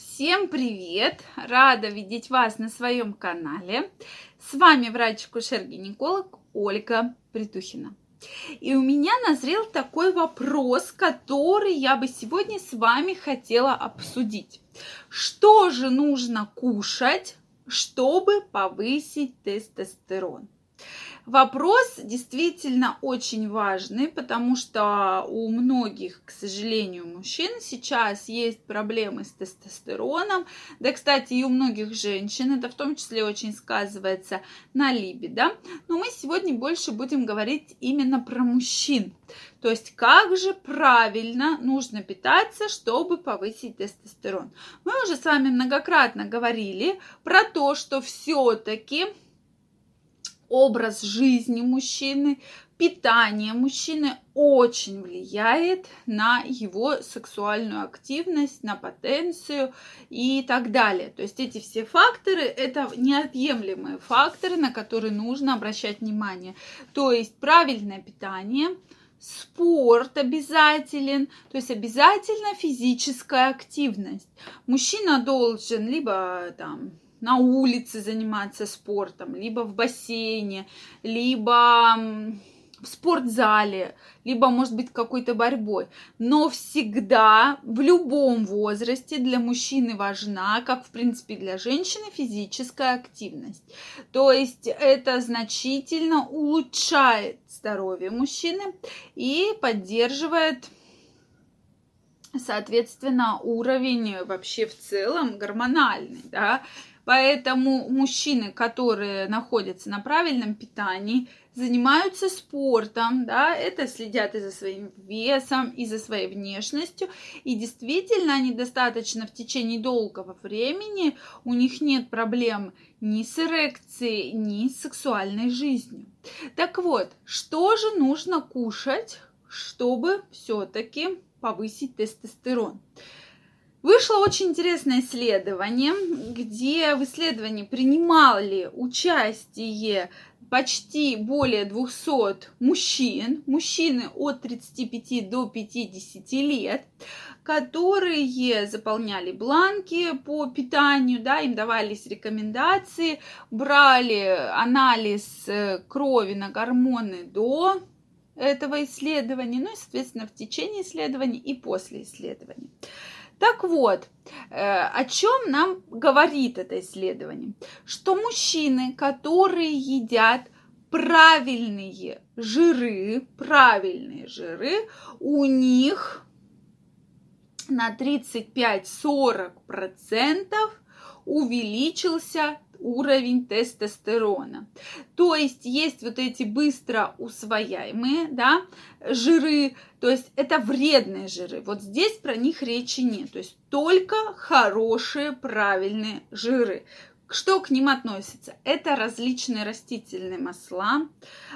Всем привет! Рада видеть вас на своем канале. С вами врач-акушер-гинеколог Ольга Притухина. И у меня назрел такой вопрос, который я бы сегодня с вами хотела обсудить. Что же нужно кушать, чтобы повысить тестостерон? Вопрос действительно очень важный, потому что у многих, к сожалению, мужчин сейчас есть проблемы с тестостероном. Да, кстати, и у многих женщин это в том числе очень сказывается на либидо. Но мы сегодня больше будем говорить именно про мужчин. То есть, как же правильно нужно питаться, чтобы повысить тестостерон. Мы уже с вами многократно говорили про то, что все-таки образ жизни мужчины, питание мужчины очень влияет на его сексуальную активность, на потенцию и так далее. То есть эти все факторы – это неотъемлемые факторы, на которые нужно обращать внимание. То есть правильное питание, спорт обязателен, то есть обязательно физическая активность. Мужчина должен либо там на улице заниматься спортом, либо в бассейне, либо в спортзале, либо, может быть, какой-то борьбой. Но всегда, в любом возрасте для мужчины важна, как, в принципе, для женщины, физическая активность. То есть это значительно улучшает здоровье мужчины и поддерживает соответственно, уровень вообще в целом гормональный, да, Поэтому мужчины, которые находятся на правильном питании, занимаются спортом, да, это следят и за своим весом, и за своей внешностью, и действительно они достаточно в течение долгого времени, у них нет проблем ни с эрекцией, ни с сексуальной жизнью. Так вот, что же нужно кушать, чтобы все-таки повысить тестостерон? Вышло очень интересное исследование, где в исследовании принимали участие почти более 200 мужчин, мужчины от 35 до 50 лет, которые заполняли бланки по питанию, да, им давались рекомендации, брали анализ э, крови на гормоны до этого исследования, ну и, соответственно, в течение исследования и после исследования. Так вот, э, о чем нам говорит это исследование? Что мужчины, которые едят правильные жиры, правильные жиры, у них на 35-40% увеличился уровень тестостерона. То есть есть вот эти быстро усвояемые, да, жиры, то есть это вредные жиры. Вот здесь про них речи нет. То есть только хорошие, правильные жиры. Что к ним относится? Это различные растительные масла,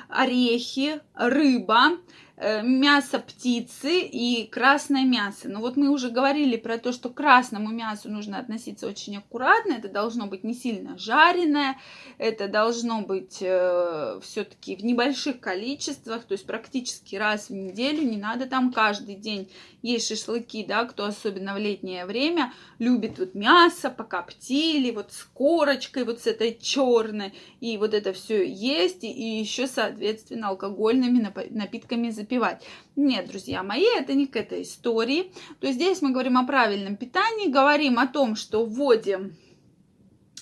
орехи, рыба, мясо птицы и красное мясо. Но вот мы уже говорили про то, что к красному мясу нужно относиться очень аккуратно. Это должно быть не сильно жареное, это должно быть э, все-таки в небольших количествах, то есть практически раз в неделю. Не надо там каждый день есть шашлыки, да, кто особенно в летнее время любит вот мясо, покоптили, вот с корочкой, вот с этой черной, и вот это все есть, и, и еще, соответственно, алкогольными напитками запивать. Нет, друзья мои, это не к этой истории. То есть здесь мы говорим о правильном питании, говорим о том, что вводим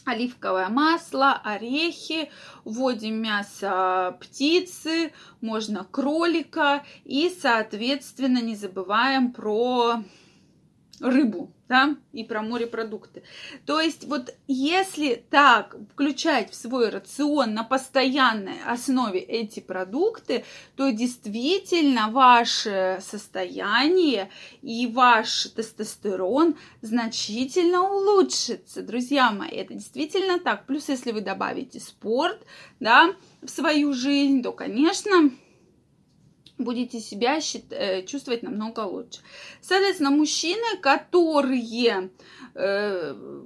оливковое масло, орехи, вводим мясо птицы, можно кролика и, соответственно, не забываем про рыбу да, и про морепродукты. То есть вот если так включать в свой рацион на постоянной основе эти продукты, то действительно ваше состояние и ваш тестостерон значительно улучшится, друзья мои. Это действительно так. Плюс если вы добавите спорт, да, в свою жизнь, то, конечно, будете себя э, чувствовать намного лучше. Соответственно, мужчины, которые э,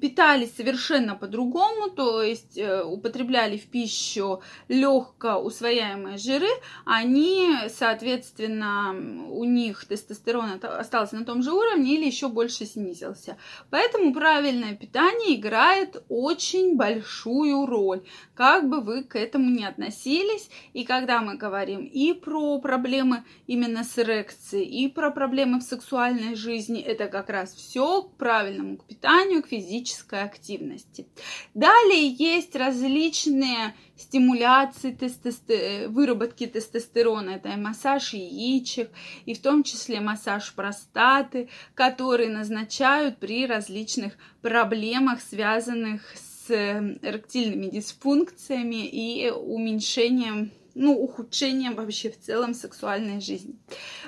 питались совершенно по-другому, то есть э, употребляли в пищу легко усвояемые жиры, они, соответственно, у них тестостерон остался на том же уровне или еще больше снизился. Поэтому правильное питание играет очень большую роль, как бы вы к этому ни относились. И когда мы говорим и про проблемы именно с эрекцией, и про проблемы в сексуальной жизни, это как раз все к правильному к питанию, к физическому физической активности. Далее есть различные стимуляции тестостер... выработки тестостерона. Это и массаж яичек, и в том числе массаж простаты, которые назначают при различных проблемах, связанных с эректильными дисфункциями и уменьшением ну, ухудшением вообще в целом сексуальной жизни.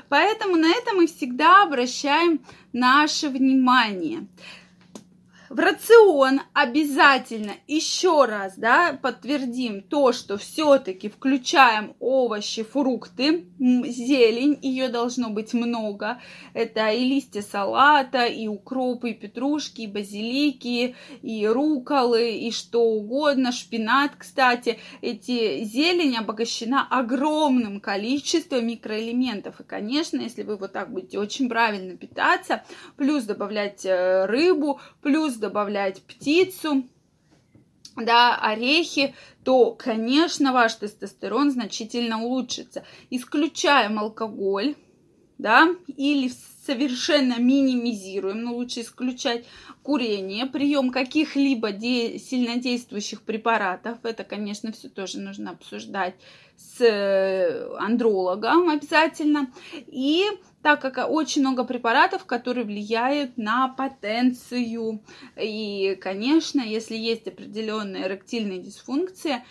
Поэтому на это мы всегда обращаем наше внимание в рацион обязательно еще раз, да, подтвердим то, что все-таки включаем овощи, фрукты, зелень, ее должно быть много. Это и листья салата, и укропы, и петрушки, и базилики, и руколы, и что угодно, шпинат, кстати. Эти зелень обогащена огромным количеством микроэлементов. И, конечно, если вы вот так будете очень правильно питаться, плюс добавлять э, рыбу, плюс добавлять птицу, да, орехи, то, конечно, ваш тестостерон значительно улучшится. Исключаем алкоголь, да, или совершенно минимизируем, но лучше исключать курение, прием каких-либо де- сильнодействующих препаратов. Это, конечно, все тоже нужно обсуждать с э, андрологом обязательно. И так как очень много препаратов, которые влияют на потенцию. И, конечно, если есть определенные эректильные дисфункции,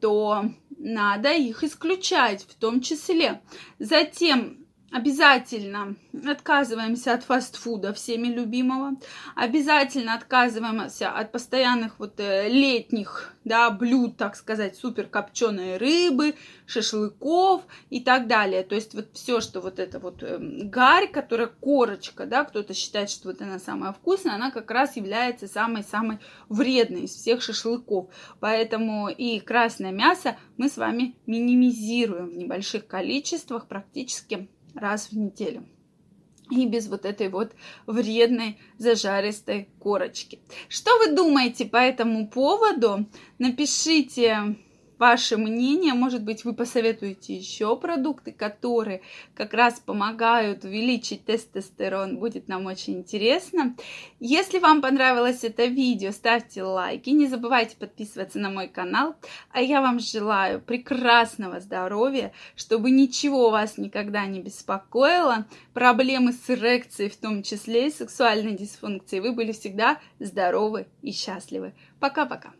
то надо их исключать в том числе. Затем Обязательно отказываемся от фастфуда, всеми любимого. Обязательно отказываемся от постоянных вот э, летних, да, блюд, так сказать, супер копченой рыбы, шашлыков и так далее. То есть вот все, что вот это вот э, гарь, которая корочка, да, кто-то считает, что вот она самая вкусная, она как раз является самой-самой вредной из всех шашлыков. Поэтому и красное мясо мы с вами минимизируем в небольших количествах практически раз в неделю. И без вот этой вот вредной зажаристой корочки. Что вы думаете по этому поводу? Напишите ваше мнение. Может быть, вы посоветуете еще продукты, которые как раз помогают увеличить тестостерон. Будет нам очень интересно. Если вам понравилось это видео, ставьте лайки. Не забывайте подписываться на мой канал. А я вам желаю прекрасного здоровья, чтобы ничего вас никогда не беспокоило. Проблемы с эрекцией, в том числе и сексуальной дисфункцией. Вы были всегда здоровы и счастливы. Пока-пока.